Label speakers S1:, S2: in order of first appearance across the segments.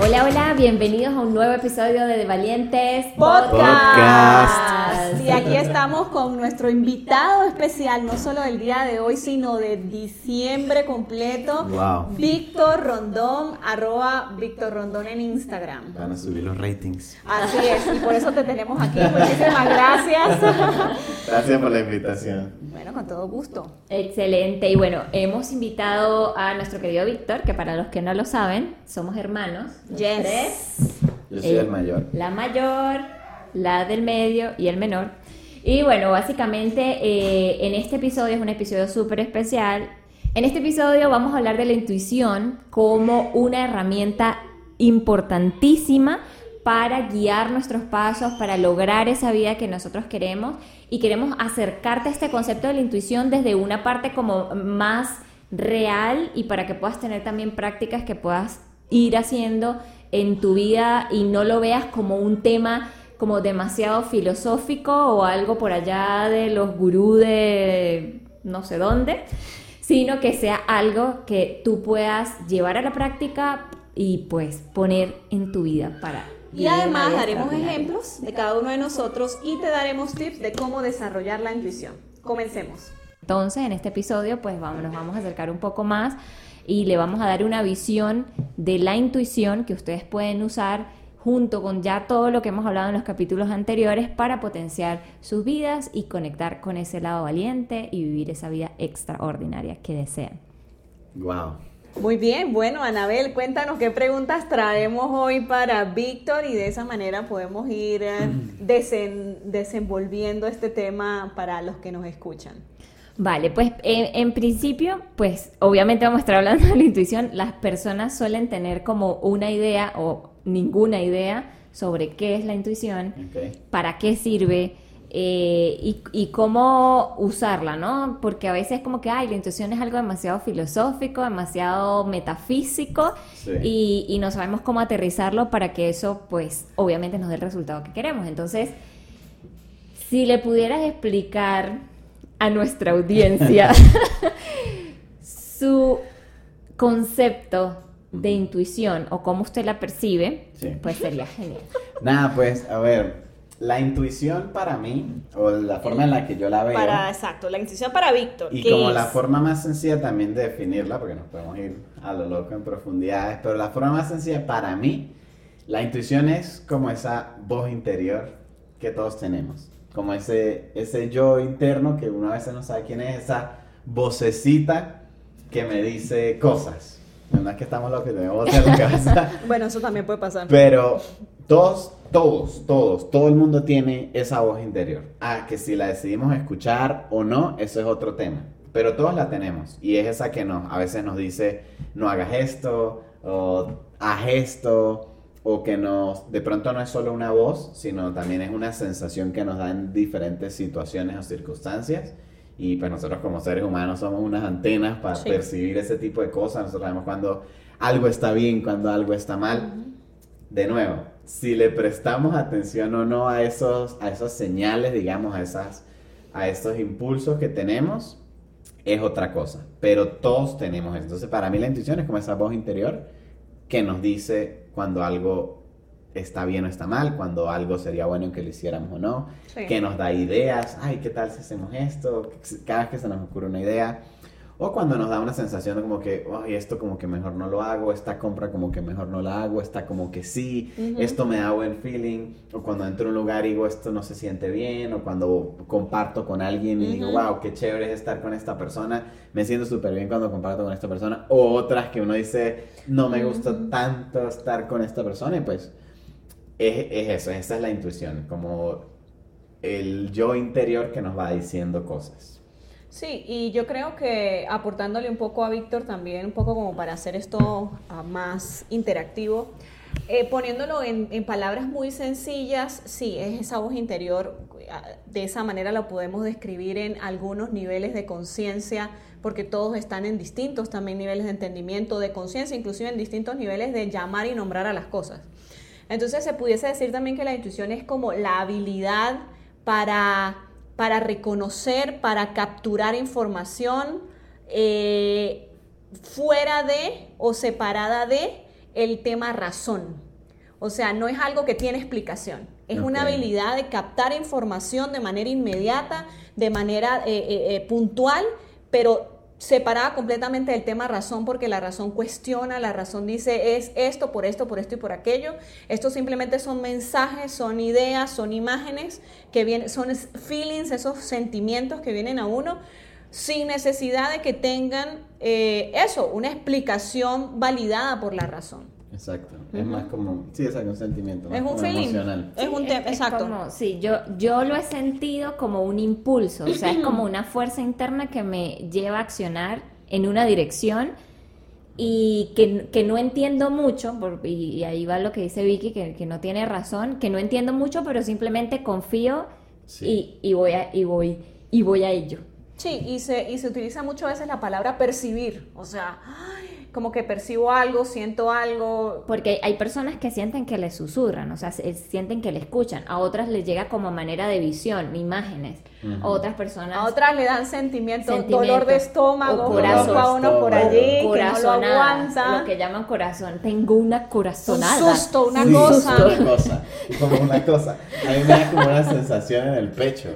S1: Hola, hola, bienvenidos a un nuevo episodio de De Valientes
S2: Podcast. Y aquí estamos con nuestro invitado especial, no solo del día de hoy, sino de diciembre completo.
S3: Wow.
S2: Víctor Rondón, arroba Víctor Rondón en Instagram.
S3: Van a subir los ratings.
S2: Así es, y por eso te tenemos aquí. Muchísimas gracias.
S3: Gracias por la invitación.
S2: Bueno, con todo gusto.
S1: Excelente. Y bueno, hemos invitado a nuestro querido Víctor, que para los que no lo saben, somos hermanos. Tres.
S3: Yo soy
S1: Eh,
S3: el mayor.
S1: La mayor, la del medio y el menor. Y bueno, básicamente eh, en este episodio es un episodio súper especial. En este episodio vamos a hablar de la intuición como una herramienta importantísima para guiar nuestros pasos, para lograr esa vida que nosotros queremos y queremos acercarte a este concepto de la intuición desde una parte como más real y para que puedas tener también prácticas que puedas ir haciendo en tu vida y no lo veas como un tema como demasiado filosófico o algo por allá de los gurú de no sé dónde, sino que sea algo que tú puedas llevar a la práctica y pues poner en tu vida para
S2: Y además daremos ejemplos de cada uno de nosotros y te daremos tips de cómo desarrollar la intuición. Comencemos.
S1: Entonces, en este episodio, pues vamos, nos vamos a acercar un poco más y le vamos a dar una visión de la intuición que ustedes pueden usar junto con ya todo lo que hemos hablado en los capítulos anteriores para potenciar sus vidas y conectar con ese lado valiente y vivir esa vida extraordinaria que desean.
S3: Wow.
S2: Muy bien, bueno, Anabel, cuéntanos qué preguntas traemos hoy para Víctor y de esa manera podemos ir eh, desen- desenvolviendo este tema para los que nos escuchan.
S1: Vale, pues en, en principio, pues obviamente vamos a estar hablando de la intuición. Las personas suelen tener como una idea o ninguna idea sobre qué es la intuición, para qué sirve eh, y, y cómo usarla, ¿no? Porque a veces como que, ay, la intuición es algo demasiado filosófico, demasiado metafísico
S3: Sí.
S1: y, y no sabemos cómo aterrizarlo para que eso, pues, obviamente nos dé el resultado que queremos. Entonces, si le pudieras explicar a nuestra audiencia su concepto de intuición o cómo usted la percibe,
S3: Sí.
S1: pues sería genial.
S3: Nada, pues, a ver. La intuición para mí, o la forma en la que yo la veo,
S2: Para, exacto, la intuición para Víctor.
S3: y
S2: ¿qué
S3: como
S2: es?
S3: la forma más sencilla también de definirla, porque nos podemos ir a lo loco en profundidades, pero la forma más sencilla para mí, la intuición es como esa voz interior que todos tenemos. Como ese, ese yo interno que uno a veces no sabe quién es, esa vocecita que me dice cosas. No es que estamos locos, tenemos voces en la cabeza.
S2: Bueno, eso también puede pasar.
S3: Pero todos, todos, todos, todo el mundo tiene esa voz interior. Ah, que si la decidimos escuchar o no, eso es otro tema. Pero todos la tenemos. Y es esa que nos, a veces nos dice, no hagas esto, o haz esto, o que nos, de pronto no es solo una voz, sino también es una sensación que nos da en diferentes situaciones o circunstancias. Y pues nosotros como seres humanos somos unas antenas para
S2: Sí.
S3: percibir ese tipo de cosas. Nosotros sabemos cuando algo está bien, cuando algo está mal. De nuevo, si le prestamos atención o no a esos, a esas señales, digamos, a, esas, a esos impulsos que tenemos, es otra cosa. Pero todos tenemos eso. Entonces, para mí la intuición es como esa voz interior que nos dice cuando algo está bien o está mal, cuando algo sería bueno que lo hiciéramos o no,
S2: Sí.
S3: que nos da ideas, ay, ¿qué tal si hacemos esto? Cada vez que se nos ocurre una idea. O cuando nos da una sensación de como que, ay, esto como que mejor no lo hago, esta compra como que mejor no la hago, esta como que sí, esto me da buen feeling. O cuando entro a un lugar y digo, esto no se siente bien. O cuando comparto con alguien y digo, wow, qué chévere es estar con esta persona. Me siento súper bien cuando comparto con esta persona. O otras que uno dice, no me gusta tanto estar con esta persona. Y pues es, es eso, esa es la intuición, como el yo interior que nos va diciendo cosas.
S2: Sí, y yo creo que aportándole un poco a Víctor también, un poco como para hacer esto ah, más interactivo, Eh, poniéndolo en, en palabras muy sencillas, sí, es esa voz interior. De esa manera lo podemos describir en algunos niveles de conciencia, porque todos están en distintos también niveles de entendimiento, de conciencia, inclusive en distintos niveles de llamar y nombrar a las cosas. Entonces se pudiese decir también que la intuición es como la habilidad para, para reconocer, para capturar información eh, fuera de o separada de el tema razón. O sea, no es algo que tiene explicación. Es una habilidad de captar información de manera inmediata, de manera eh, eh, puntual, pero separada completamente del tema razón porque la razón cuestiona, la razón dice es esto, por esto, por esto y por aquello. Esto simplemente son mensajes, son ideas, son imágenes que vienen, son feelings, esos sentimientos que vienen a uno sin necesidad de que tengan eh, eso, una explicación validada por la razón.
S3: Exacto. Es más como, sí, es un sentimiento.
S2: Es un feeling. Emocional. Es un tema, exacto.
S1: sí, yo, yo lo he sentido como un impulso, o sea, es como una fuerza interna que me lleva a accionar en una dirección y que, no entiendo mucho, y, ahí va lo que dice Vicky, que, no tiene razón, que no entiendo mucho, pero simplemente confío y, y, voy a, y, voy, y voy a ello.
S2: Sí, y se, y se utiliza muchas veces la palabra percibir, o sea, como que percibo algo, siento algo.
S1: Porque hay personas que sienten que le susurran, o sea, sienten que le escuchan. A otras les llega como manera de visión, imágenes. A otras personas.
S2: A otras le dan sentimientos, dolor de estómago, o corazón, a uno por allí, que no lo aguanta.
S1: Lo que llaman corazón. Tengo una corazonada.
S2: Un susto, una cosa.
S3: Una cosa. Como una cosa. A mí me da como una sensación en el pecho.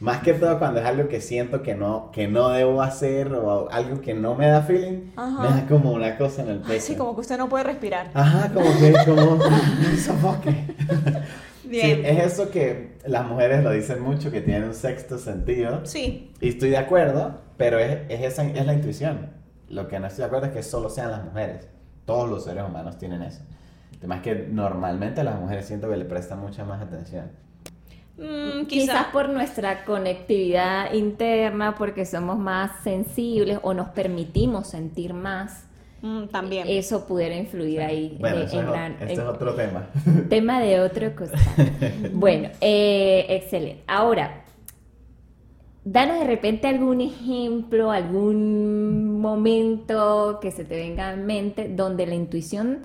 S3: Más que todo cuando es algo que siento que no, que no debo hacer o algo que no me da feeling, me da como una cosa en el pecho.
S2: sí, como que usted no puede respirar.
S3: Ajá, como que, como, sofoque. Bien. Sí, es eso que las mujeres lo dicen mucho, que tienen un sexto sentido.
S2: Sí.
S3: Y estoy de acuerdo, pero es, es, esa, es la intuición. Lo que no estoy de acuerdo es que solo sean las mujeres. Todos los seres humanos tienen eso. Además que normalmente las mujeres siento que le prestan mucha más atención.
S1: Mm, quizás por nuestra conectividad interna, porque somos más sensibles o nos permitimos sentir más.
S2: Mm, también.
S1: Eso pudiera influir ahí.
S3: Bueno, este es otro tema.
S1: Tema de otro cosa. bueno, eh, excelente. Ahora, danos de repente algún ejemplo, algún momento que se te venga en mente donde la intuición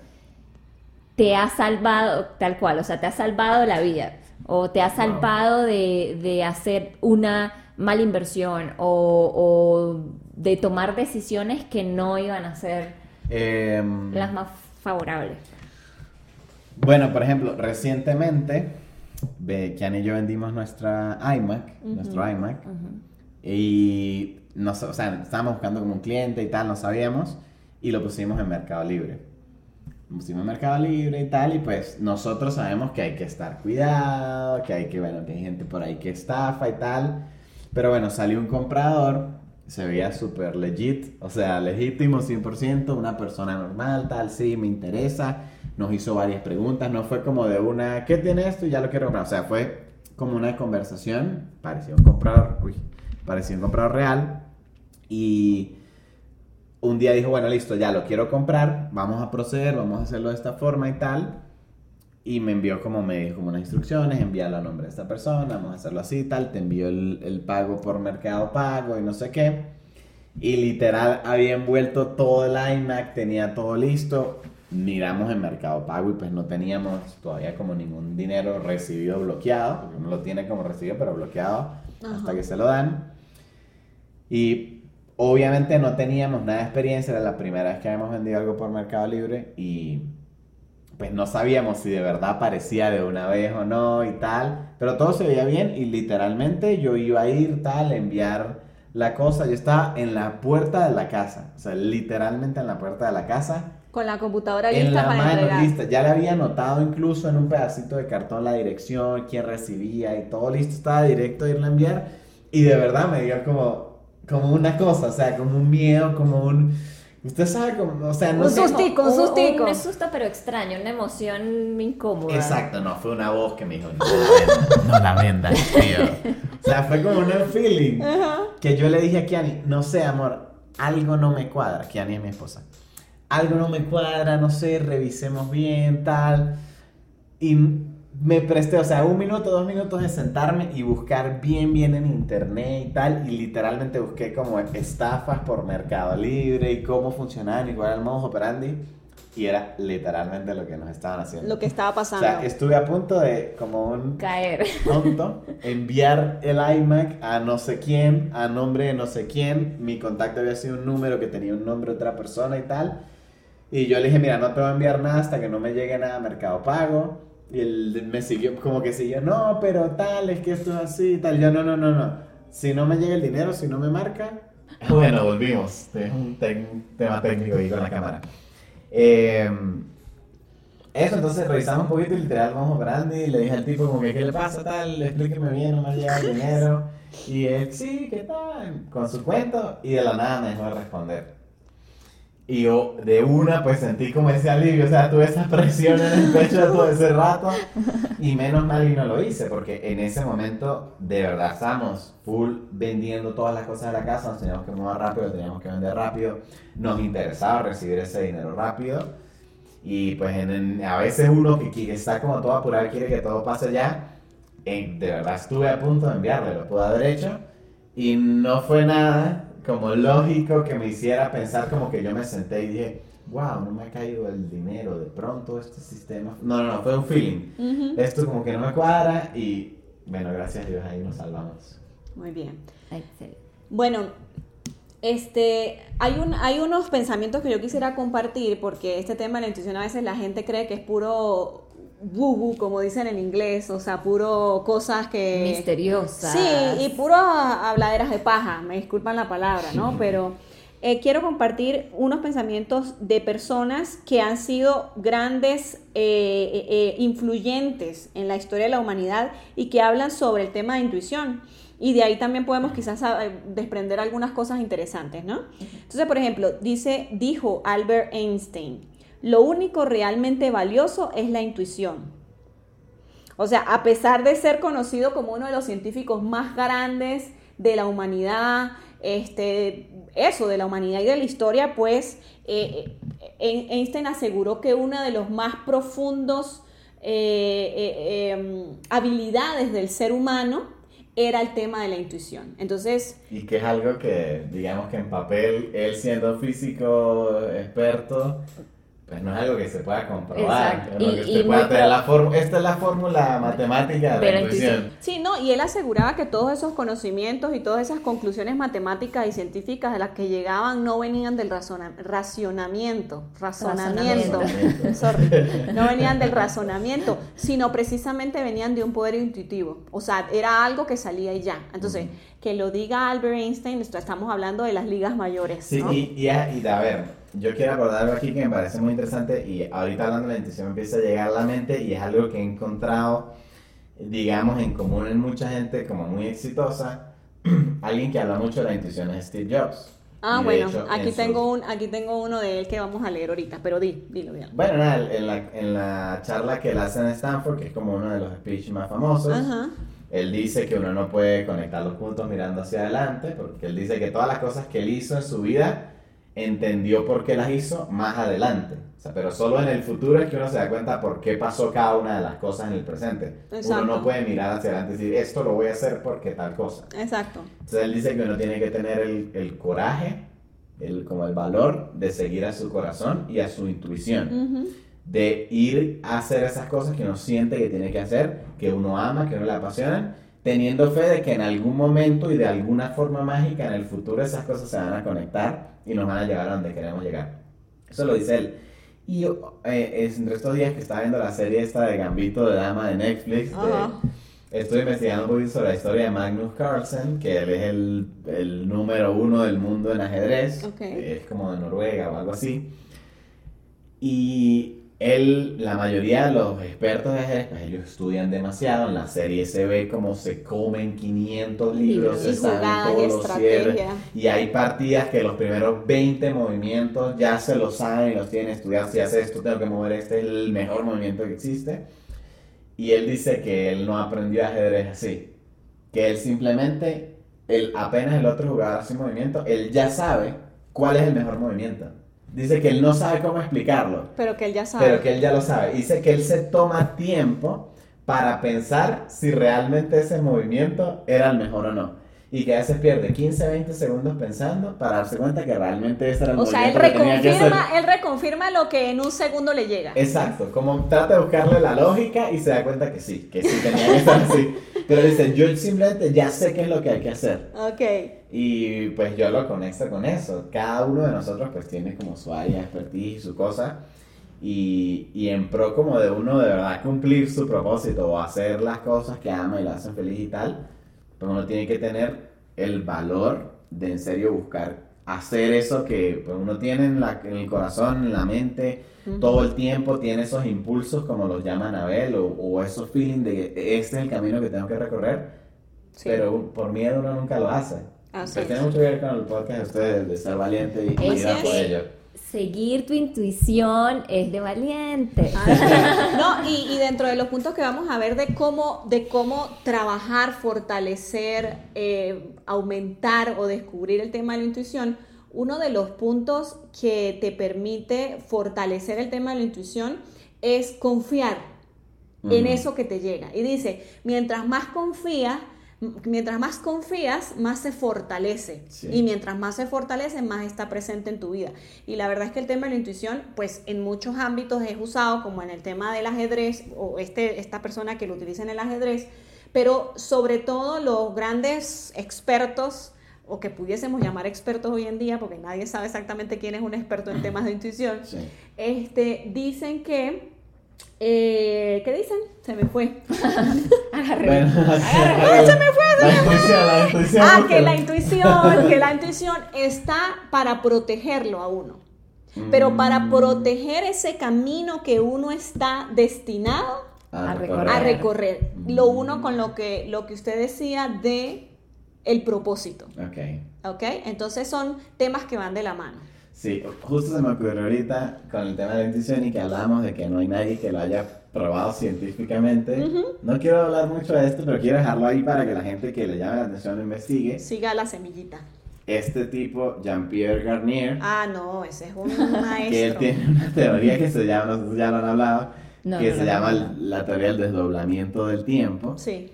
S1: te ha salvado tal cual, o sea, te ha salvado la vida o te has salvado de, hacer una mala inversión o, de tomar decisiones que no iban a ser em, las más favorables?
S3: Bueno, por ejemplo, recientemente, Kian y yo vendimos nuestra iMac, nuestro iMac, y no, o sea, estábamos buscando como un cliente y tal, no sabíamos, y lo pusimos en Mercado Libre pusimos en Mercado Libre y tal, y pues nosotros sabemos que hay que estar cuidado, que hay que, bueno, que hay gente por ahí que estafa y tal, pero bueno, salió un comprador, se veía súper legit, o sea, legítimo 100%, una persona normal, tal, sí, me interesa, nos hizo varias preguntas, no fue como de una, ¿qué tiene esto? Y ya lo quiero comprar, o sea, fue como una conversación, parecía un comprador, uy, parecía un comprador real, y un día dijo, bueno, listo, ya lo quiero comprar, vamos a proceder, vamos a hacerlo de esta forma y tal. Y me envió como me dijo como unas instrucciones, envíalo a nombre de esta persona, vamos a hacerlo así y tal. Te envió el, pago por mercado pago y no sé qué. Y literal había envuelto todo el iMac, tenía todo listo. Miramos en mercado pago y pues no teníamos todavía como ningún dinero recibido bloqueado, porque uno lo tiene como recibido pero bloqueado hasta que se lo dan. Y Obviamente no teníamos nada de experiencia, era la primera vez que habíamos vendido algo por Mercado Libre y pues no sabíamos si de verdad aparecía de una vez o no y tal, pero todo se veía bien y literalmente yo iba a ir tal, enviar la cosa, yo estaba en la puerta de la casa, o sea, literalmente en la puerta de la casa.
S2: Con la computadora lista
S3: en la mano, lista. Ya le había anotado incluso en un pedacito de cartón la dirección, quién recibía y todo listo, estaba directo a irla a enviar y de verdad me dio como como una cosa, o sea, como un miedo, como un... Usted sabe, como, o sea, no
S2: un sustico, un sustico.
S1: Un, susto, pero extraño, una emoción incómoda.
S3: Exacto, no, fue una voz que me dijo, no la vendas, tío. O sea, fue como un feeling que yo le dije a Kiani, no sé, amor, algo no me cuadra. Kiani es mi esposa. algo no me cuadra, no sé, revisemos bien, tal. Y me presté, o sea, un minuto, dos minutos de sentarme y buscar bien, bien en internet y tal. Y literalmente busqué como estafas por Mercado Libre y cómo funcionaban y cuál era el modus operandi. Y era literalmente lo que nos estaban haciendo.
S2: Lo que estaba
S3: O
S2: pasando.
S3: sea, estuve a punto de, como un
S1: Caer.
S3: tonto, enviar el iMac a no sé quién, a nombre de no sé quién. Mi contacto había sido un número que tenía un nombre de otra persona y tal. Y yo le dije, mira, no te voy a enviar nada hasta que no me llegue nada a Mercado Pago. Y él me siguió, como que siguió, no, pero tal, es que esto es así tal. Yo, no, no, no, no. Si no me llega el dinero, si no me marca. Bueno, volvimos. Es un tema técnico ahí con la cámara. Eh, eso, entonces revisamos un poquito y literal vamos operando y le dije al tipo como que, ¿qué le pasa tal? Explíqueme bien, no me llega el dinero. Y él, sí, ¿qué tal? Con su cuento y de la nada me dejó de responder. Y yo de una pues sentí como ese alivio, o sea, tuve esa presión en el pecho todo ese rato. Y menos mal y no lo hice porque en ese momento de verdad estábamos full vendiendo todas las cosas de la casa, nos teníamos que mover rápido, teníamos que vender rápido, nos interesaba recibir ese dinero rápido. Y pues en- en- a veces uno que, que está como todo apurado quiere que todo pase ya, eh, de verdad estuve a punto de enviarle, lo pude haber hecho. Y no fue nada como lógico que me hiciera pensar como que yo me senté y dije, wow, no me ha caído el dinero, de pronto este sistema... No, no, no, fue un feeling. Esto como que no me cuadra y bueno, gracias a Dios ahí nos salvamos.
S2: Muy bien.
S1: Excelente.
S2: Bueno, este, hay, un, hay unos pensamientos que yo quisiera compartir porque este tema de la intuición a veces la gente cree que es puro woo como dicen en inglés, o sea, puro cosas que...
S1: Misteriosas.
S2: Sí, y puro habladeras de paja, me disculpan la palabra, ¿no? Pero eh, quiero compartir unos pensamientos de personas que han sido grandes eh, eh, eh, influyentes en la historia de la humanidad y que hablan sobre el tema de intuición. Y de ahí también podemos quizás eh, desprender algunas cosas interesantes, ¿no? Entonces, por ejemplo, dice, dijo Albert Einstein, lo único realmente valioso es la intuición. O sea, a pesar de ser conocido como uno de los científicos más grandes de la humanidad, este, eso, de la humanidad y de la historia, pues eh, eh, Einstein aseguró que una de los más profundos eh, eh, habilidades del ser humano era el tema de la intuición. Entonces,
S3: Y que es algo que, digamos que en papel, él siendo físico experto, pues no es algo que se pueda comprobar.
S1: Exacto. Y- y
S3: pueda la Esta es la fórmula matemática de
S1: Pero
S3: la intuición.
S2: Sí, no, y él aseguraba que todos esos conocimientos y todas esas conclusiones matemáticas y científicas de las que llegaban no venían del razona- racionamiento, razonamiento,
S3: Razonamiento.
S2: sorry, no venían del razonamiento, sino precisamente venían de un poder intuitivo. O sea, era algo que salía y ya. Entonces, que lo diga Albert Einstein, estamos hablando de las ligas mayores.
S3: Sí,
S2: ¿no?
S3: y, y, a- y a ver, yo quiero abordar algo aquí que me parece muy interesante y ahorita hablando de la intuición me empieza a llegar a la mente y es algo que he encontrado, digamos, en común en mucha gente como muy exitosa. Alguien que habla mucho de la intuición es Steve Jobs.
S2: Ah, bueno,
S3: hecho,
S2: aquí
S3: en
S2: tengo,
S3: su-
S2: un, aquí tengo uno de él que vamos a leer ahorita, pero di, dilo, dilo.
S3: Bueno, nada, en la, en la charla que él hace en Stanford, que es como uno de los speech más famosos,
S2: Ajá.
S3: él dice que uno no puede conectar los puntos mirando hacia adelante, porque él dice que todas las cosas que él hizo en su vida entendió por qué las hizo más adelante. O sea, pero solo en el futuro es que uno se da cuenta por qué pasó cada una de las cosas en el presente.
S2: Exacto.
S3: Uno no puede mirar hacia adelante y decir, esto lo voy a hacer porque tal cosa.
S2: Exacto.
S3: Entonces él dice que uno tiene que tener el, el coraje, el, como el valor de seguir a su corazón y a su intuición de ir a hacer esas cosas que uno siente que tiene que hacer, que uno ama, que uno le apasionan, teniendo fe de que en algún momento y de alguna forma mágica en el futuro esas cosas se van a conectar y nos van a llevar a donde queremos llegar. Eso lo dice él. Y eh, es entre estos días que estaba viendo la serie esta de Gambito de Dama de Netflix, de-
S2: Ajá.
S3: estoy investigando un poquito sobre la historia de Magnus Carlsen, que él es el, el número uno del mundo en ajedrez,
S2: Ok.
S3: es como de Noruega o algo así. Y él, la mayoría de los expertos de ajedrez, pues ellos estudian demasiado. En la serie se ve como se comen 500 libros,
S1: Libros.
S3: se
S2: Y
S3: saben
S2: y
S3: todos los cierres. Y hay partidas que los primeros 20 movimientos ya se los saben y los tienen estudiados. Si hace esto, tengo que mover este, es el mejor movimiento que existe. Y él dice que él no aprendió ajedrez así. Que él simplemente, él, apenas el otro jugador hace un movimiento, él ya sabe cuál es el mejor movimiento. Dice que él no sabe cómo explicarlo,
S2: Pero que él ya sabe.
S3: pero que él ya lo sabe. Dice que él se toma tiempo para pensar si realmente ese movimiento era el mejor o no. Y que a veces pierde 15, 20 segundos pensando para darse cuenta que realmente ese era el
S2: o sea, él
S3: movimiento que tenía que hacer.
S2: reconfirma, él reconfirma lo que en un segundo le llega.
S3: Exacto, como trata de buscarle la lógica y se da cuenta que sí, que sí tenía que ser así. Pero dice, yo simplemente ya sé qué es lo que hay que hacer.
S2: Ok.
S3: Y pues yo lo conecto con eso. Cada uno de nosotros pues tiene como su área, expertise y su cosa. Y, y en pro como de uno de verdad cumplir su propósito o hacer las cosas que ama y la hacen feliz y tal, pues uno tiene que tener el valor de en serio buscar hacer eso que pues, uno tiene en, la, en el corazón, en la mente, todo el tiempo tiene esos impulsos como los llama Anabel o, o esos feelings de que este es el camino que tengo que recorrer,
S2: Sí.
S3: pero por miedo uno nunca lo hace.
S2: Así
S3: Pero tiene mucho que ver con el podcast de ustedes, de ser valiente y, y ir a por ello.
S1: Seguir tu intuición es de valiente.
S2: No, y, y dentro de los puntos que vamos a ver de cómo, de cómo trabajar, fortalecer, eh, aumentar o descubrir el tema de la intuición, uno de los puntos que te permite fortalecer el tema de la intuición es confiar en eso que te llega. Y dice, mientras más confías, mientras más confías, más se fortalece.
S3: Sí.
S2: Y mientras más se fortalece, más está presente en tu vida. Y la verdad es que el tema de la intuición, pues en muchos ámbitos es usado, como en el tema del ajedrez, o este, esta persona que lo utiliza en el ajedrez, pero sobre todo los grandes expertos, o que pudiésemos llamar expertos hoy en día, porque nadie sabe exactamente quién es un experto en temas de intuición,
S3: Sí.
S2: este, dicen que... eh, ¿Qué dicen? Se me fue.
S1: Agarré.
S3: Bueno,
S2: ¡Ay, se me fue, se
S3: La
S2: me fue!
S3: intuición, la intuición.
S2: Ah, que la intuición, que la intuición está para protegerlo a uno. Pero para
S3: Mm.
S2: proteger ese camino que uno está destinado
S1: A
S2: a
S1: recorrer.
S2: recorrer. Lo uno con lo que, lo que usted decía de el propósito.
S3: Ok.
S2: ¿Ok? Entonces son temas que van de la mano.
S3: Sí, justo se me ocurrió ahorita con el tema de la intuición y que hablábamos de que no hay nadie que lo haya probado científicamente. No quiero hablar mucho de esto, pero quiero dejarlo ahí para que la gente que le llame la atención lo investigue.
S2: Siga la semillita.
S3: Este tipo, Jean-Pierre Garnier,
S2: Ah, no, ese es un
S3: que él
S2: maestro.
S3: tiene una teoría que se llama, no sé si ya lo han hablado,
S1: No,
S3: que
S1: no
S3: se llama la teoría del desdoblamiento del tiempo.
S2: Sí.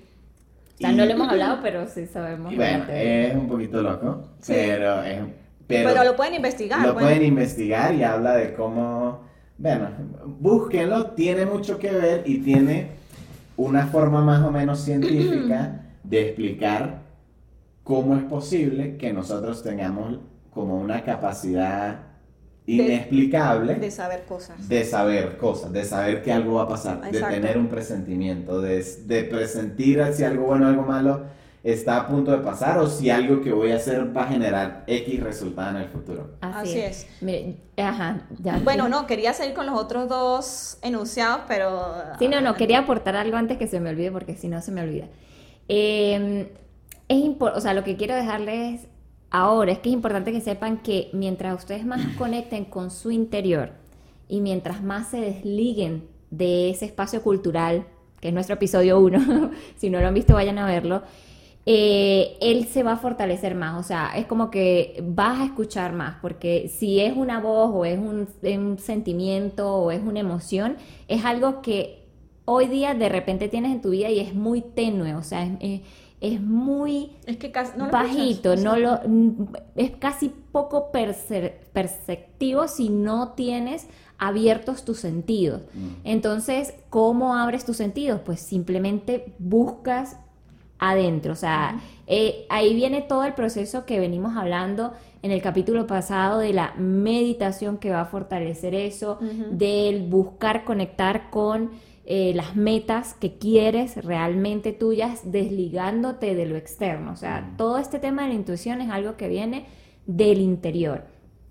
S1: O sea, no lo hemos hablado, pero sí sabemos.
S3: Y bueno,
S1: la teoría.
S3: es un poquito loco,
S2: Sí.
S3: pero, es,
S2: Pero,
S3: pero,
S2: lo pueden investigar.
S3: lo
S2: pueden-
S3: pueden investigar y habla de cómo, bueno, búsquenlo, tiene mucho que ver y tiene una forma más o menos científica de explicar cómo es posible que nosotros tengamos como una capacidad inexplicable
S2: de saber cosas.
S3: de saber cosas, de saber que algo va a pasar,
S2: Exacto.
S3: de tener un presentimiento, de, de presentir si algo bueno o algo malo está a punto de pasar o si algo que voy a hacer va a generar X resultado en el futuro.
S1: Así,
S2: Así
S1: es. Mire, ajá, ya.
S2: Bueno, no, quería seguir con los otros dos enunciados, pero...
S1: Sí, no, no, quería aportar algo antes que se me olvide, porque si no se me olvida. Eh, es impor- o sea, lo que quiero dejarles ahora es que es importante que sepan que mientras ustedes más conecten con su interior y mientras más se desliguen de ese espacio cultural, que es nuestro episodio 1, si no lo han visto vayan a verlo, eh, él se va a fortalecer más, o sea, es como que vas a escuchar más, porque si es una voz o es un, un sentimiento o es una emoción, es algo que hoy día de repente tienes en tu vida y es muy tenue, o sea, es, es- es muy
S2: Es que casi no lo
S1: bajito,
S2: escuchas,
S1: no
S2: o sea,
S1: lo, mm, es casi poco perce- perceptivo si no tienes abiertos tus sentidos. Entonces, ¿cómo abres tus sentidos? Pues simplemente buscas adentro, o sea, eh, ahí viene todo el proceso que venimos hablando en el capítulo pasado de la meditación que va a fortalecer eso, del buscar conectar con eh, las metas que quieres realmente tuyas, desligándote de lo externo. O sea, todo este tema de la intuición es algo que viene del interior.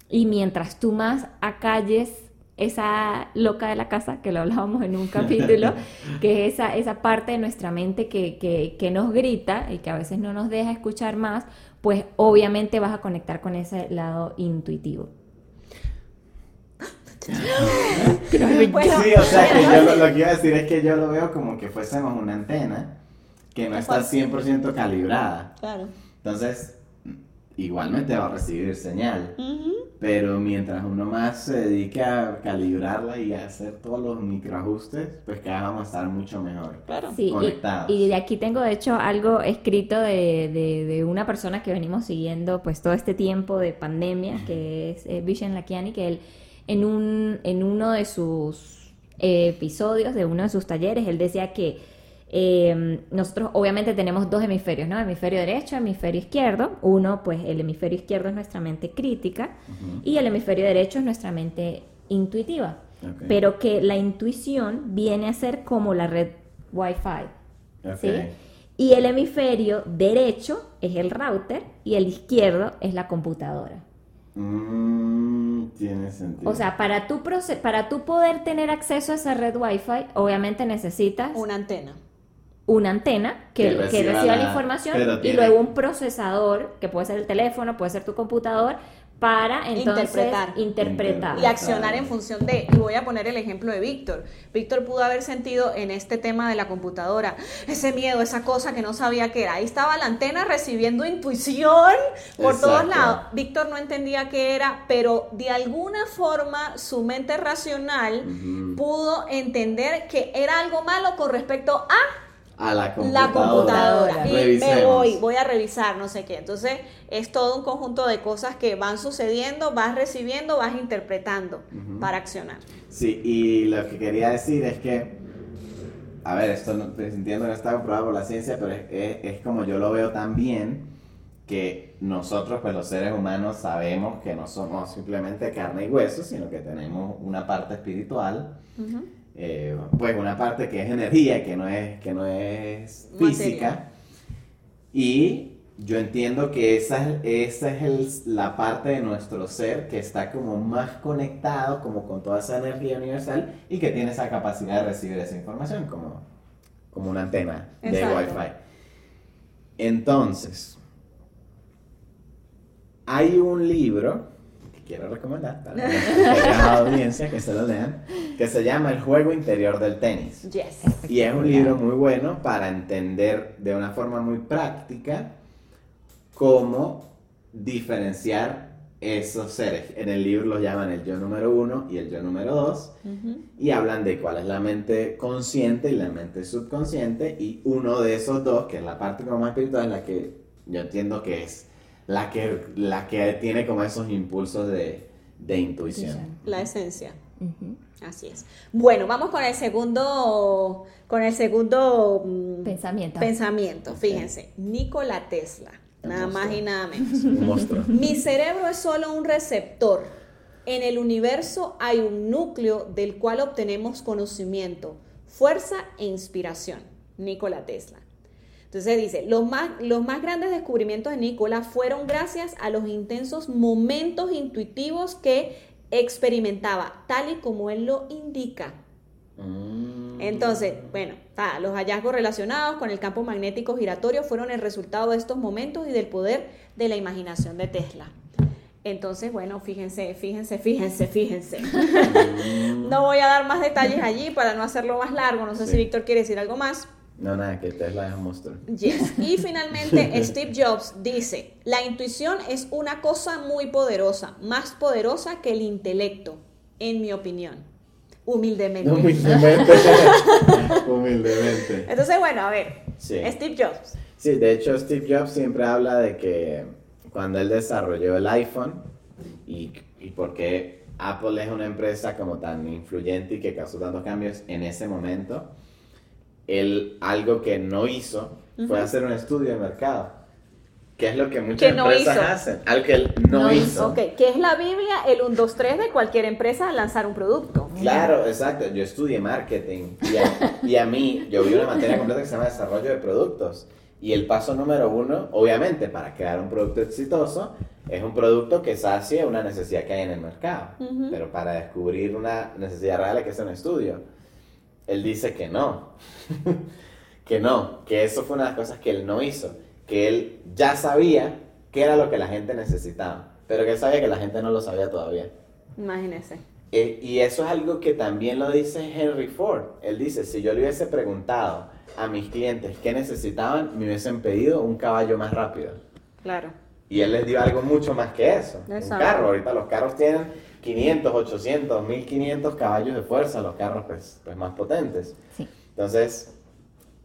S1: Y mientras tú más acalles esa loca de la casa, que lo hablábamos en un capítulo, que es esa, esa parte de nuestra mente que, que, que nos grita y que a veces no nos deja escuchar más, pues obviamente vas a conectar con ese lado intuitivo.
S2: Bueno,
S3: sí, o sea, que yo lo, lo que iba a decir es que yo lo veo como que fuésemos una antena que no está 100% calibrada.
S2: Claro.
S3: Entonces, igualmente va a recibir señal. Pero mientras uno más se dedique a calibrarla y a hacer todos los microajustes, pues cada vez vamos a estar mucho mejor.
S2: Claro.
S1: Sí,
S3: conectados.
S1: y, y de aquí tengo de hecho algo escrito de, de- de una persona que venimos siguiendo pues todo este tiempo de pandemia, que es eh, Vishen Lakiani, que él en, un, en uno de sus eh, episodios, de uno de sus talleres, él decía que eh, nosotros obviamente tenemos dos hemisferios, ¿no? Hemisferio derecho, hemisferio izquierdo. Uno, pues el hemisferio izquierdo es nuestra mente crítica y el hemisferio derecho es nuestra mente intuitiva. Pero que la intuición viene a ser como la red Wi-Fi. ¿sí? Y el hemisferio derecho es el router y el izquierdo es la computadora.
S3: Mm, tiene sentido.
S1: O sea, para proce- para tú poder tener acceso a esa red Wi-Fi, obviamente necesitas
S2: Una antena.
S1: Una antena que,
S3: Que
S1: que
S3: reciba
S1: la,
S3: la-
S1: información y luego un procesador, que puede ser el teléfono, puede ser tu computador, para entonces
S2: Interpretar.
S1: interpretar.
S2: y accionar en función de, y voy a poner el ejemplo de Víctor. Víctor pudo haber sentido en este tema de la computadora ese miedo, esa cosa que no sabía qué era. Ahí estaba la antena recibiendo intuición por
S3: Exacto.
S2: todos lados. Víctor no entendía qué era, pero de alguna forma su mente racional pudo entender que era algo malo con respecto a
S3: a la computadora.
S2: la computadora. Y me voy, voy a revisar, no sé qué. Entonces, es todo un conjunto de cosas que van sucediendo, vas recibiendo, vas interpretando para accionar.
S3: Sí, y lo que quería decir es que, a ver, esto no, entiendo no está comprobado por la ciencia, pero es, es- es como yo lo veo también, que nosotros, pues los seres humanos, sabemos que no somos simplemente carne y hueso, sino que tenemos una parte espiritual, eh, pues una parte que es energía, que no es, que no es física.
S2: Materia.
S3: Y yo entiendo que esa, es- esa es el- la parte de nuestro ser que está como más conectado, como con toda esa energía universal y que tiene esa capacidad de recibir esa información como, como una antena de. Wi-Fi. Entonces, hay un libro quiero recomendar para la audiencia que se lo lean, que se llama El juego interior del tenis.
S2: Yes.
S3: Y es un libro muy bueno para entender de una forma muy práctica cómo diferenciar esos seres. En el libro los llaman el yo número uno y el yo número dos y hablan de cuál es la mente consciente y la mente subconsciente y uno de esos dos, que es la parte como más espiritual, es la que yo entiendo que es la que, la que tiene como esos impulsos de, de intuición.
S2: La esencia. Así es. Bueno, vamos con el segundo, con el segundo mm,
S1: Pensamiento.
S2: pensamiento. Fíjense, Nikola Tesla,
S3: El
S2: nada más y nada menos.
S3: Un monstruo.
S2: Mi cerebro es solo un receptor. En el universo hay un núcleo del cual obtenemos conocimiento, fuerza e inspiración. Nikola Tesla. Entonces dice, los más, los más grandes descubrimientos de Nikola fueron gracias a los intensos momentos intuitivos que experimentaba, tal y como él lo indica.
S3: Mm.
S2: Entonces, bueno, ta, los hallazgos relacionados con el campo magnético giratorio fueron el resultado de estos momentos y del poder de la imaginación de Tesla. Entonces, bueno, fíjense, fíjense, fíjense, fíjense. no voy a dar más detalles allí para no hacerlo más largo. No sé
S3: Sí.
S2: si Víctor quiere decir algo más.
S3: No, nada, que Tesla es un monstruo.
S2: Yes. Y finalmente, Steve Jobs dice, la intuición es una cosa muy poderosa, más poderosa que el intelecto, en mi opinión. Humildemente.
S3: Humildemente. Humildemente.
S2: Entonces, bueno, a ver,
S3: Sí.
S2: Steve Jobs.
S3: Sí, de hecho Steve Jobs siempre habla de que cuando él desarrolló el iPhone y, y por qué Apple es una empresa como tan influyente y que causó tantos cambios en ese momento, él algo que no hizo fue
S2: Ujú.
S3: hacer un estudio de mercado. Que es lo que muchas
S2: Que no
S3: empresas
S2: hizo.
S3: hacen. Algo que él no,
S1: No
S3: hizo.
S2: Ok, que es la Biblia, el 1, 2, 3 de cualquier empresa al lanzar un producto.
S3: Claro, exacto. Yo estudié marketing y a, y a mí, yo vi una materia completa que se llama desarrollo de productos. Y el paso número uno, obviamente, para crear un producto exitoso, es un producto que sacie una necesidad que hay en el mercado.
S2: Ujú.
S3: Pero para descubrir una necesidad real hay que hacer un estudio. Él dice que no. que no, que eso fue una de las cosas que él no hizo. Que él ya sabía qué era lo que la gente necesitaba. Pero que él sabía que la gente no lo sabía todavía.
S2: Imagínense.
S3: Eh, y eso es algo que también lo dice Henry Ford. Él dice, si yo le hubiese preguntado a mis clientes qué necesitaban, me hubiesen pedido un caballo más rápido.
S2: Claro.
S3: Y él les dio algo mucho más que eso. Un
S2: Exacto.
S3: carro. Ahorita los carros tienen 500, 800, 1500 caballos de fuerza, los carros pues, pues más potentes.
S1: Sí.
S3: Entonces,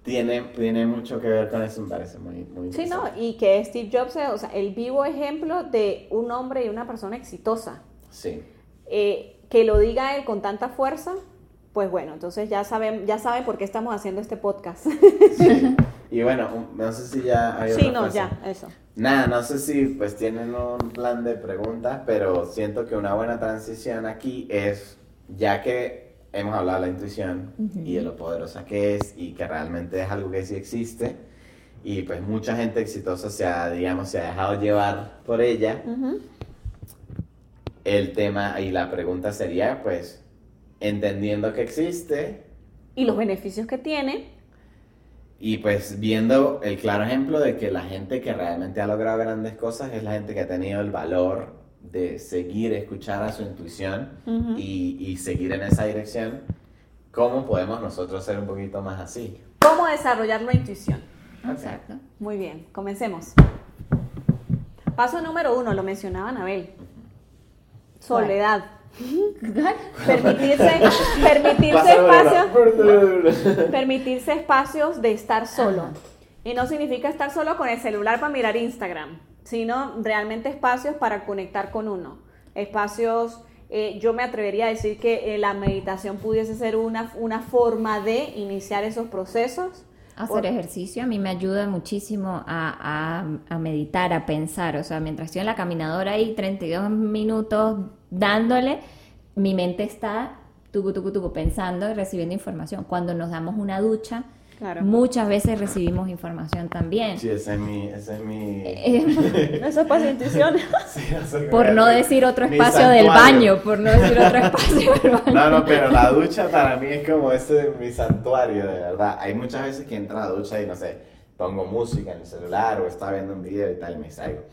S3: tiene, tiene mucho que ver con eso, me parece muy, muy
S2: Sí, no, y que Steve Jobs sea, o sea, el vivo ejemplo de un hombre y una persona exitosa.
S3: Sí.
S2: Eh, que lo diga él con tanta fuerza, pues bueno, entonces ya saben, ya saben por qué estamos haciendo este podcast.
S3: Y bueno, no sé si ya hay
S2: sí,
S3: otra
S2: no,
S3: cosa.
S2: ya, eso.
S3: Nada, no sé si pues tienen un plan de preguntas, pero siento que una buena transición aquí es, ya que hemos hablado de la intuición y de lo poderosa que es y que realmente es algo que sí existe, y pues mucha gente exitosa se ha, digamos, se ha dejado llevar por ella, el tema y la pregunta sería pues, entendiendo que existe,
S2: Y los beneficios que tiene,
S3: Y pues viendo el claro ejemplo de que la gente que realmente ha logrado grandes cosas es la gente que ha tenido el valor de seguir, escuchar a su intuición y seguir en esa dirección, ¿cómo podemos nosotros ser un poquito más así?
S2: ¿cómo desarrollar la intuición?
S1: Exacto.
S2: Muy bien, comencemos. Paso número uno, lo mencionaba Anabel. Soledad. Permitirse, permitirse espacios, permitirse espacios de estar solo. Y no significa estar solo con el celular para mirar Instagram, sino realmente espacios para conectar con uno. Espacios, eh, yo me atrevería a decir que eh, la meditación pudiese ser una, una forma de iniciar esos procesos.
S1: Hacer ejercicio a mí me ayuda muchísimo a, a- a meditar, a pensar. O sea, mientras estoy en la caminadora ahí 32 minutos dándole, mi mente está tucu, tucu, tucu, pensando y recibiendo información. Cuando nos damos una ducha,
S2: Claro.
S1: muchas veces recibimos información también.
S3: Sí, ese es mi... Ese es mi...
S1: Eh,
S2: Eso es para intuición.
S3: Sí, eso es
S1: por no decir otro espacio del baño, por no decir otro espacio del baño.
S3: No, no, pero la ducha para mí es como ese mi santuario, de verdad. Hay muchas veces que entro a la ducha y no sé, pongo música en el celular o estaba viendo un video y tal y me distraigo.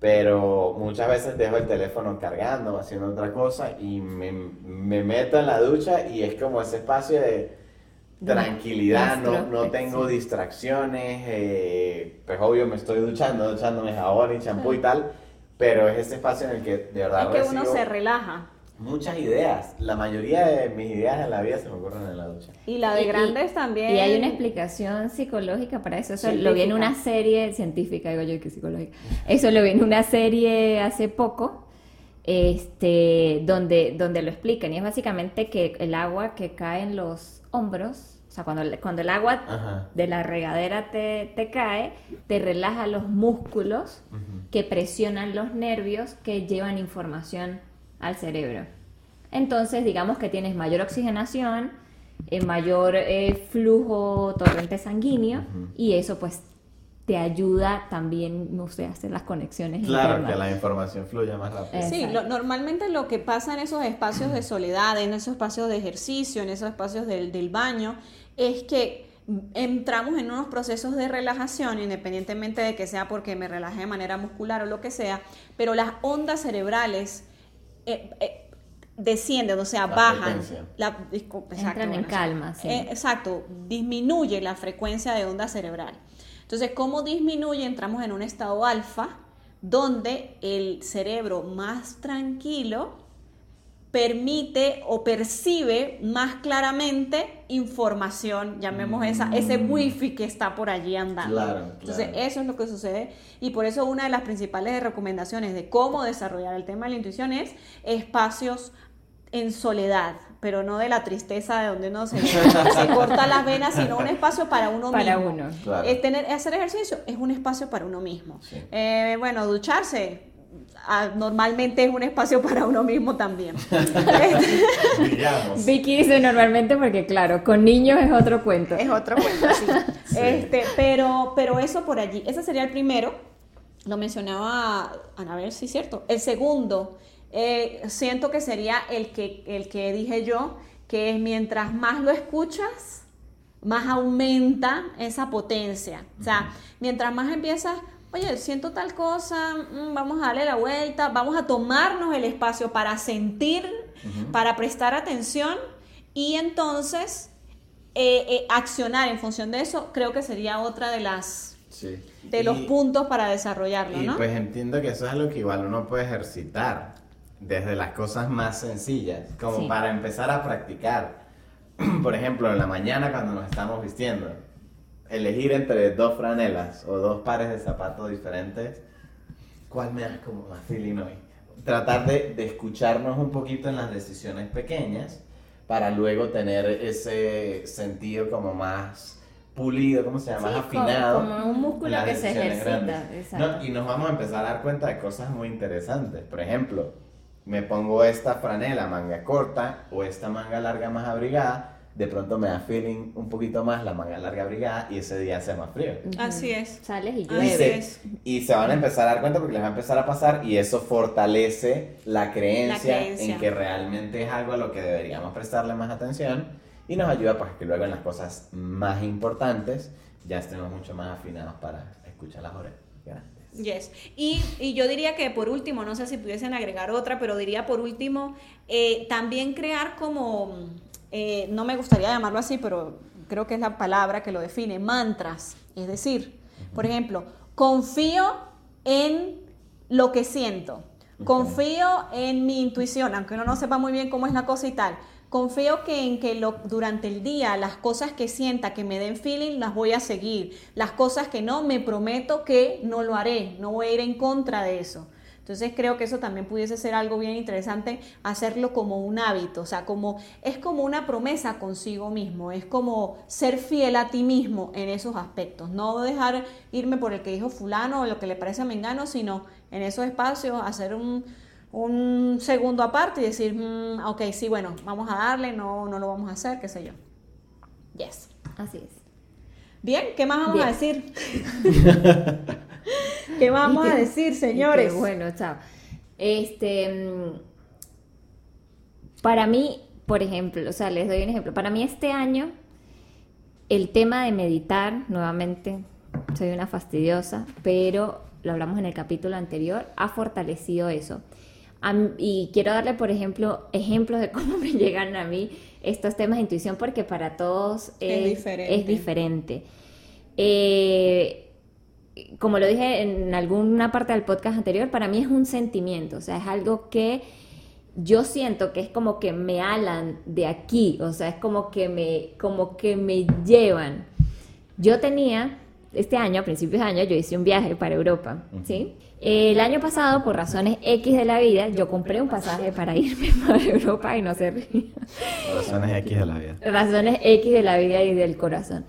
S3: Pero muchas veces dejo el teléfono cargando o haciendo otra cosa y me, me meto en la ducha y es como ese espacio de tranquilidad, no, no tengo distracciones, eh, pues obvio me estoy duchando, duchándome jabón y champú y tal, pero es ese espacio en el que de verdad
S2: Es que uno se relaja.
S3: muchas ideas. La mayoría de mis ideas en la vida se me ocurren en la ducha.
S2: Y la de
S1: Y- y-
S2: grandes también.
S1: Y hay una explicación psicológica para eso. Eso lo vi en una serie científica, digo yo que psicológica. Eso lo vi en una serie hace poco, este, donde, donde lo explican. Y es básicamente que el agua que cae en los hombros, o sea, cuando, el- cuando el agua
S3: Ajá.
S1: de la regadera te, te cae, te relaja los músculos que presionan los nervios que llevan información al cerebro. Entonces, digamos que tienes mayor oxigenación, eh, mayor eh, flujo torrente sanguíneo y eso pues te ayuda también, no sé, a hacer las conexiones
S3: Claro,
S1: internas.
S3: que la información fluya más rápido.
S2: Sí, lo- normalmente lo que pasa en esos espacios de soledad, en esos espacios de ejercicio, en esos espacios del, del baño, es que entramos en unos procesos de relajación, independientemente de que sea porque me relaje de manera muscular o lo que sea, pero las ondas cerebrales eh, eh, descienden, o sea,
S3: La
S2: bajan.
S3: frecuencia.
S2: La, discu-
S1: Entran en calma, sí.
S2: Eh, exacto, disminuye la frecuencia de onda cerebral. Entonces, ¿cómo disminuye? Entramos en un estado alfa, donde el cerebro más tranquilo permite o percibe más claramente información, llamemos esa, ese wifi que está por allí andando.
S3: Claro,
S2: Entonces, eso es lo que sucede y por eso una de las principales recomendaciones de cómo desarrollar el tema de la intuición es espacios en soledad, pero no de la tristeza de donde uno se, se corta las venas, sino un espacio para uno
S1: Para
S2: mismo.
S1: uno.
S3: Claro.
S2: Es tener, hacer ejercicio es un espacio para uno mismo.
S3: Sí.
S2: Eh, bueno, ducharse normalmente es un espacio para uno mismo también.
S1: Vicky dice normalmente porque claro, con niños es otro cuento.
S2: Es otro cuento, sí.
S3: Sí.
S2: Este, pero, pero eso por allí. Ese sería el primero. Lo mencionaba Anabel, sí, cierto. El segundo, eh, siento que sería el que, el que dije yo, que es mientras más lo escuchas, más aumenta esa potencia. O sea, mientras más empiezas, oye, siento tal cosa, mm, vamos a darle la vuelta, vamos a tomarnos el espacio para sentir, para prestar atención y entonces eh, eh, accionar en función de eso, creo que sería otra de las
S3: Sí.
S2: de los
S3: Y-
S2: puntos para desarrollarlo,
S3: Y
S2: ¿no?
S3: pues entiendo que eso es algo que igual uno puede ejercitar desde las cosas más sencillas, como
S1: Sí.
S3: para empezar a practicar. Por ejemplo, en la mañana cuando nos estamos vistiendo, elegir entre dos franelas o dos pares de zapatos diferentes, ¿cuál me da como más feeling hoy? Tratar de, de escucharnos un poquito en las decisiones pequeñas para luego tener ese sentido como más pulido, ¿cómo se llama?
S1: Sí,
S3: más
S1: como-
S3: afinado.
S1: como un músculo que se ejercita, exacto.
S3: No, y nos vamos a empezar a dar cuenta de cosas muy interesantes. Por ejemplo, me pongo esta franela manga corta o esta manga larga más abrigada, de pronto me da feeling un poquito más la manga larga abrigada y ese día hace más frío.
S2: Así es.
S1: Sales y
S2: Así
S3: Y
S1: llueve.
S3: se,
S2: es.
S3: y se van a empezar a dar cuenta porque les va a empezar a pasar y eso fortalece la creencia,
S2: La creencia.
S3: en que realmente es algo a lo que deberíamos prestarle más atención y nos ayuda pues que luego en las cosas más importantes ya estemos mucho más afinados para escuchar las grandes.
S2: Yes. Y, y yo diría que por último, no sé si pudiesen agregar otra, pero diría por último, eh, también crear como, eh, no me gustaría llamarlo así, pero creo que es la palabra que lo define, mantras. Es decir, por ejemplo, confío en lo que siento, confío en mi intuición, aunque uno no sepa muy bien cómo es la cosa y tal. Confío que en que lo, durante el día las cosas que sienta que me den feeling las voy a seguir. Las cosas que no, me prometo que no lo haré, no voy a ir en contra de eso. Entonces creo que eso también pudiese ser algo bien interesante, hacerlo como un hábito, o sea, como es como una promesa consigo mismo, es como ser fiel a ti mismo en esos aspectos, no dejar irme por el que dijo fulano o lo que le parece a Mengano, sino en esos espacios hacer un, un segundo aparte y decir, "Mm, ok, sí, bueno, vamos a darle, no, no lo vamos a hacer, qué sé yo. Yes.
S1: Así es.
S2: Bien, ¿qué más vamos
S1: Bien.
S2: a decir? ¿Qué vamos a decir, señores?
S1: que bueno, chao. Este, mm, para mí, por ejemplo, o sea, les doy un ejemplo. Para mí este año, el tema de meditar, nuevamente, soy una fastidiosa, pero lo hablamos en el capítulo anterior, ha fortalecido eso. Y quiero darle, por ejemplo, ejemplos de cómo me llegan a mí estos temas de intuición, porque para todos
S2: Es
S1: es,
S2: diferente.
S1: es diferente. Eh, como lo dije en alguna parte del podcast anterior, para mí es un sentimiento, o sea, es algo que yo siento que es como que me alan de aquí, o sea, es como que me, como que me llevan. Yo tenía, este año, a principios de año, yo hice un viaje para Europa, ¿sí? El año pasado, por razones X de la vida, yo compré un pasaje para irme para Europa y no se ríe
S3: Razones X de la vida.
S1: razones X de la vida y del corazón.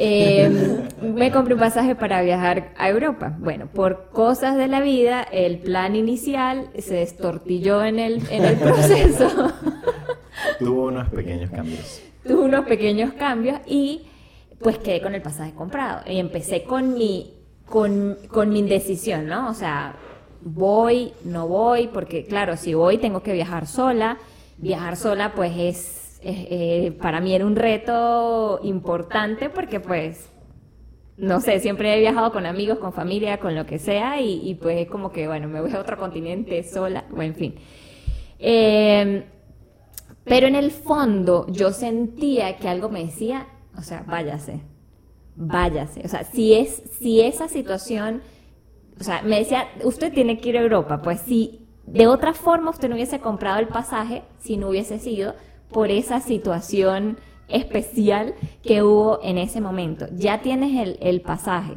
S1: Eh, me compré un pasaje para viajar a Europa. Bueno, por cosas de la vida, el plan inicial se destortilló en el, en el proceso.
S3: Tuvo unos pequeños cambios.
S1: Tuve unos pequeños cambios y pues quedé con el pasaje comprado. Y empecé con mi, con, con mi indecisión, ¿no? O sea, voy, no voy, porque claro, si voy tengo que viajar sola. Viajar sola pues es, es, eh, para mí era un reto importante porque pues, no sé, siempre he viajado con amigos, con familia, con lo que sea y, y pues es como que, bueno, me voy a otro continente sola, o en fin. Eh, pero en el fondo yo sentía que algo me decía, o sea, váyase, váyase. O sea, si es, si esa situación, o sea, me decía, usted tiene que ir a Europa, pues si de otra forma usted no hubiese comprado el pasaje, si no hubiese sido por esa situación especial que hubo en ese momento. Ya tienes el, el pasaje.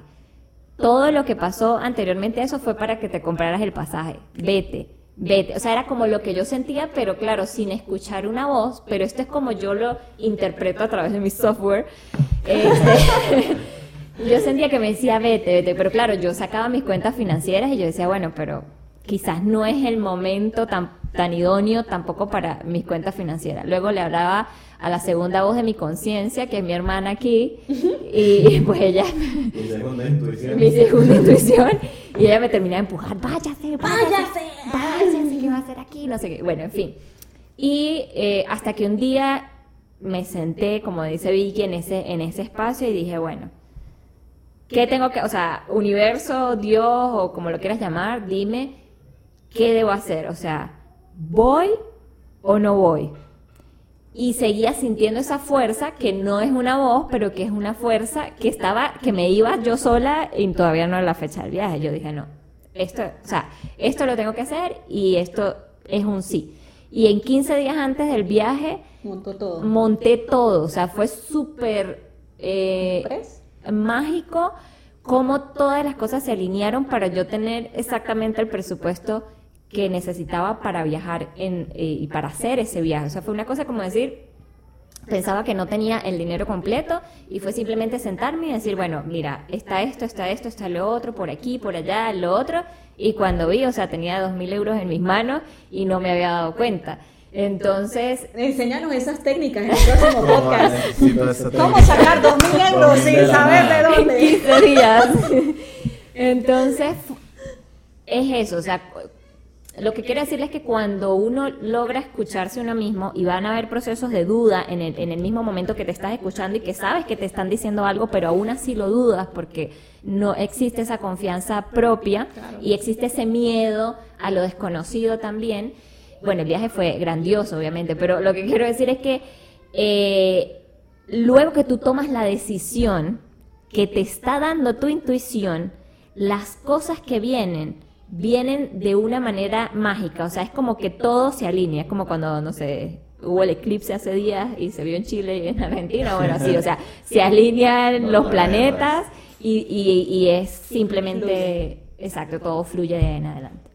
S1: Todo lo que pasó anteriormente a eso fue para que te compraras el pasaje. Vete, vete. O sea, era como lo que yo sentía, pero claro, sin escuchar una voz. Pero esto es como yo lo interpreto a través de mi software. Este, yo sentía que me decía vete, vete. Pero claro, yo sacaba mis cuentas financieras y yo decía, bueno, pero quizás no es el momento tan, tan idóneo tampoco para mis cuentas financieras. Luego le hablaba a la segunda voz de mi conciencia, que es mi hermana aquí, y pues ella
S3: Mi segunda intuición.
S1: mi segunda intuición y ella me termina de empujar, váyase, váyase, váyase, ¿qué va a hacer aquí? No sé qué, bueno, en fin. Y eh, hasta que un día me senté, como dice Vicky, en ese, en ese espacio y dije, bueno, ¿qué tengo que, o sea, universo, Dios o como lo quieras llamar, dime, ¿qué debo hacer? O sea, ¿voy o no voy? y seguía sintiendo esa fuerza que no es una voz, pero que es una fuerza que estaba, que me iba yo sola y todavía no era la fecha del viaje. Yo dije, no, esto, o sea, esto lo tengo que hacer y esto es un sí. Y en 15 días antes del viaje,
S2: Montó todo.
S1: monté todo, o sea, fue súper eh, mágico cómo todas las cosas se alinearon para yo tener exactamente el presupuesto que necesitaba para viajar en, eh, y para hacer ese viaje. O sea, fue una cosa como decir, pensaba que no tenía el dinero completo y fue simplemente sentarme y decir, bueno, mira, está esto, está esto, está lo otro, por aquí, por allá, lo otro. Y cuando vi, o sea, tenía dos mil euros en mis manos y no me había dado cuenta. Entonces,
S2: Enséñanos esas técnicas en el próximo
S3: ¿Cómo
S2: podcast. ¿Cómo sacar dos mil euros sin saber de
S1: en
S2: dónde?
S1: 15 días. Entonces, es eso, o sea, lo que quiero decirles es que cuando uno logra escucharse uno mismo y van a haber procesos de duda en el, en el mismo momento que te estás escuchando y que sabes que te están diciendo algo, pero aún así lo dudas porque no existe esa confianza propia y existe ese miedo a lo desconocido también. Bueno, el viaje fue grandioso, obviamente, pero lo que quiero decir es que eh, luego que tú tomas la decisión que te está dando tu intuición, las cosas que vienen, vienen de una manera mágica, o sea, es como que todo se alinea, es como cuando, no sé, hubo el eclipse hace días y se vio en Chile y en Argentina, bueno, así, o sea, se alinean los planetas y, y- y es simplemente, exacto, todo fluye de ahí en adelante.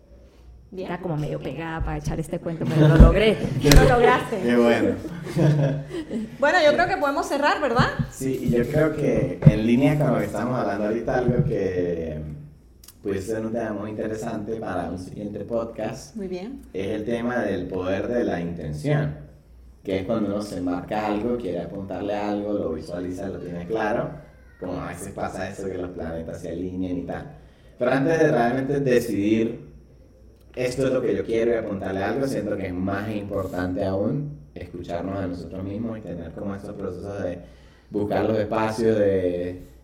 S2: Bien.
S1: Era como medio pegada para echar este cuento, pero lo logré.
S2: Lo lograste.
S3: Qué bueno.
S2: Bueno, yo creo que podemos cerrar, ¿verdad?
S3: Sí, y yo creo que en línea con lo que estamos hablando ahorita, algo que pudiese ser un tema muy interesante para un siguiente podcast
S2: Muy bien.
S3: es el tema del poder de la intención, que es cuando uno se marca algo, quiere apuntarle a algo, lo visualiza, lo tiene claro, como a veces pasa eso que los planetas se alinean y tal. Pero antes de realmente decidir esto es lo que yo quiero y apuntarle a algo, siento que es más importante aún escucharnos a nosotros mismos y tener como estos procesos de buscar los espacios, de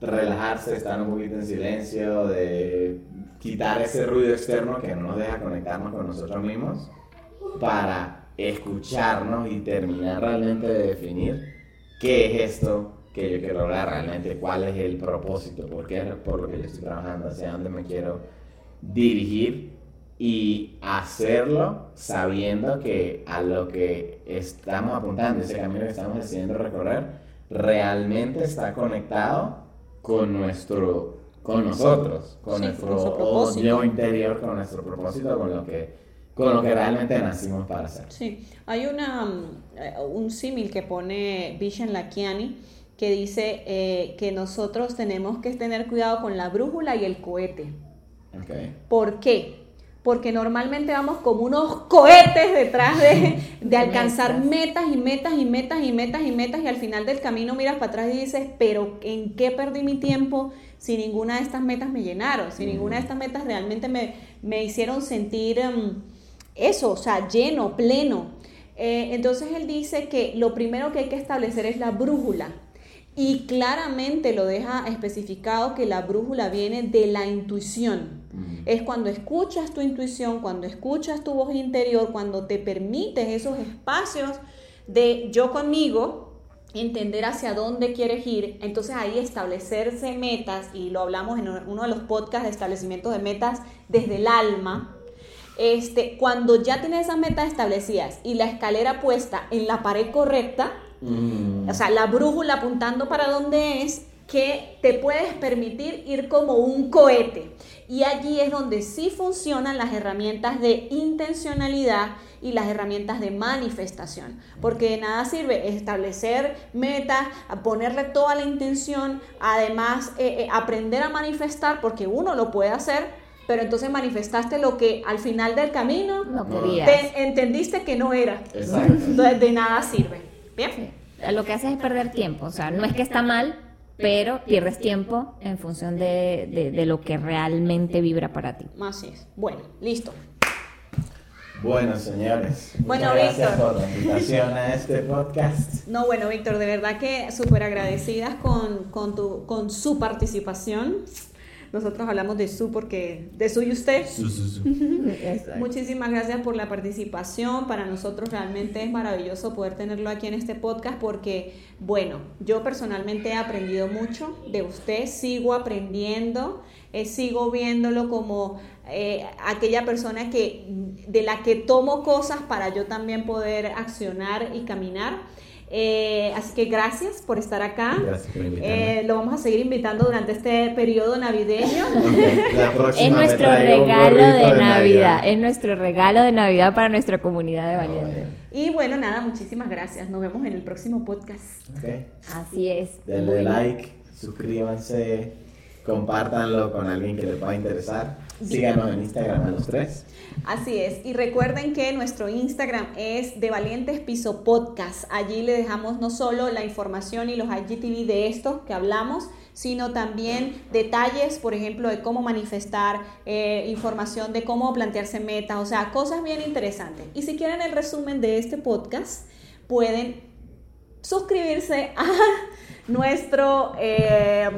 S3: relajarse, estar un poquito en silencio, de quitar ese ruido externo que no nos deja conectarnos con nosotros mismos para escucharnos y terminar realmente de definir qué es esto que yo quiero lograr realmente, cuál es el propósito, por qué por lo que yo estoy trabajando, hacia dónde me quiero dirigir y hacerlo sabiendo que a lo que estamos apuntando, ese camino que estamos decidiendo recorrer, realmente está conectado con nuestro, con nosotros, con
S2: Sí,
S3: nuestro
S2: su propósito.
S3: yo interior, con nuestro propósito, con lo que, con lo que realmente nacimos para hacer.
S2: Sí, hay una, eh, un símil que pone Vishen Lakiani que dice eh, que nosotros tenemos que tener cuidado con la brújula y el cohete.
S3: Okay.
S2: ¿Por qué? Porque normalmente vamos como unos cohetes detrás de, de alcanzar metas y metas y metas y metas y metas y al final del camino miras para atrás y dices, pero ¿en qué perdí mi tiempo si ninguna de estas metas me llenaron? Si ninguna de estas metas realmente me, me hicieron sentir em, eso, o sea, lleno, pleno. Eh, entonces él dice que lo primero que hay que establecer es la brújula. Y claramente lo deja especificado que la brújula viene de la intuición. Es cuando escuchas tu intuición, cuando escuchas tu voz interior, cuando te permites esos espacios de yo conmigo, entender hacia dónde quieres ir, entonces ahí establecerse metas, y lo hablamos en uno de los podcasts de establecimiento de metas desde el alma, este, cuando ya tienes esas metas establecidas y la escalera puesta en la pared correcta,
S3: Mm.
S2: o sea, la brújula apuntando para dónde es, que te puedes permitir ir como un cohete. Y allí es donde sí funcionan las herramientas de intencionalidad y las herramientas de manifestación. Porque de nada sirve establecer metas, a ponerle toda la intención, además eh, eh, aprender a manifestar, porque uno lo puede hacer, pero entonces manifestaste lo que al final del camino
S1: No
S3: No.
S1: querías.
S2: te entendiste que no era.
S3: Exacto.
S2: Entonces de nada sirve. Bien.
S1: Sí. Lo que haces es perder tiempo, o sea, no es que está mal, pero pierdes tiempo en función de, de- de lo que realmente vibra para ti.
S2: Así es. Bueno, listo.
S3: Bueno, señores.
S2: Bueno,
S3: gracias
S2: Víctor.
S3: por la invitación a este podcast.
S2: No, bueno, Víctor, de verdad que súper agradecidas con, con, tu, con su participación. Nosotros hablamos de su porque de su y usted.
S3: Su, su, su.
S1: Exacto.
S2: Muchísimas gracias por la participación. Para nosotros realmente es maravilloso poder tenerlo aquí en este podcast porque, bueno, yo personalmente he aprendido mucho de usted, sigo aprendiendo, eh, sigo viéndolo como eh, aquella persona que de la que tomo cosas para yo también poder accionar y caminar. Eh, así que gracias por estar acá.
S3: Gracias por invitarme.
S2: Eh, lo vamos a seguir invitando durante este periodo navideño.
S3: Ok, la próxima
S1: Es nuestro regalo
S3: gorrito
S1: de Navidad. Es nuestro regalo de Navidad para nuestra comunidad de valientes.
S2: Y bueno, nada, muchísimas gracias. Nos vemos en el próximo podcast.
S3: Ok.
S1: Así es.
S3: Denle like, suscríbanse, compártanlo con alguien que le pueda interesar. Síganos en Instagram a los tres.
S2: Así es. Y recuerden que nuestro Instagram es de Valientes Piso Podcast. Allí le dejamos no solo la información y los IGTV de esto que hablamos, sino también detalles, por ejemplo, de cómo manifestar, eh, información de cómo plantearse metas, o sea, cosas bien interesantes. Y si quieren el resumen de este podcast, pueden suscribirse a nuestro, eh,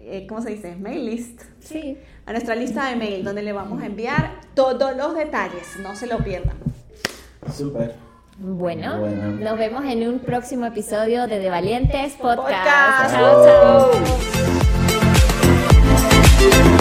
S2: eh, ¿cómo se dice? Mail list
S1: Sí
S2: a nuestra lista de mail donde le vamos a enviar todos los detalles. No se lo pierdan.
S3: Súper.
S1: Bueno,
S3: bueno,
S1: nos vemos en un próximo episodio de De Valientes Podcast.
S2: Podcast.
S1: Chao, chao.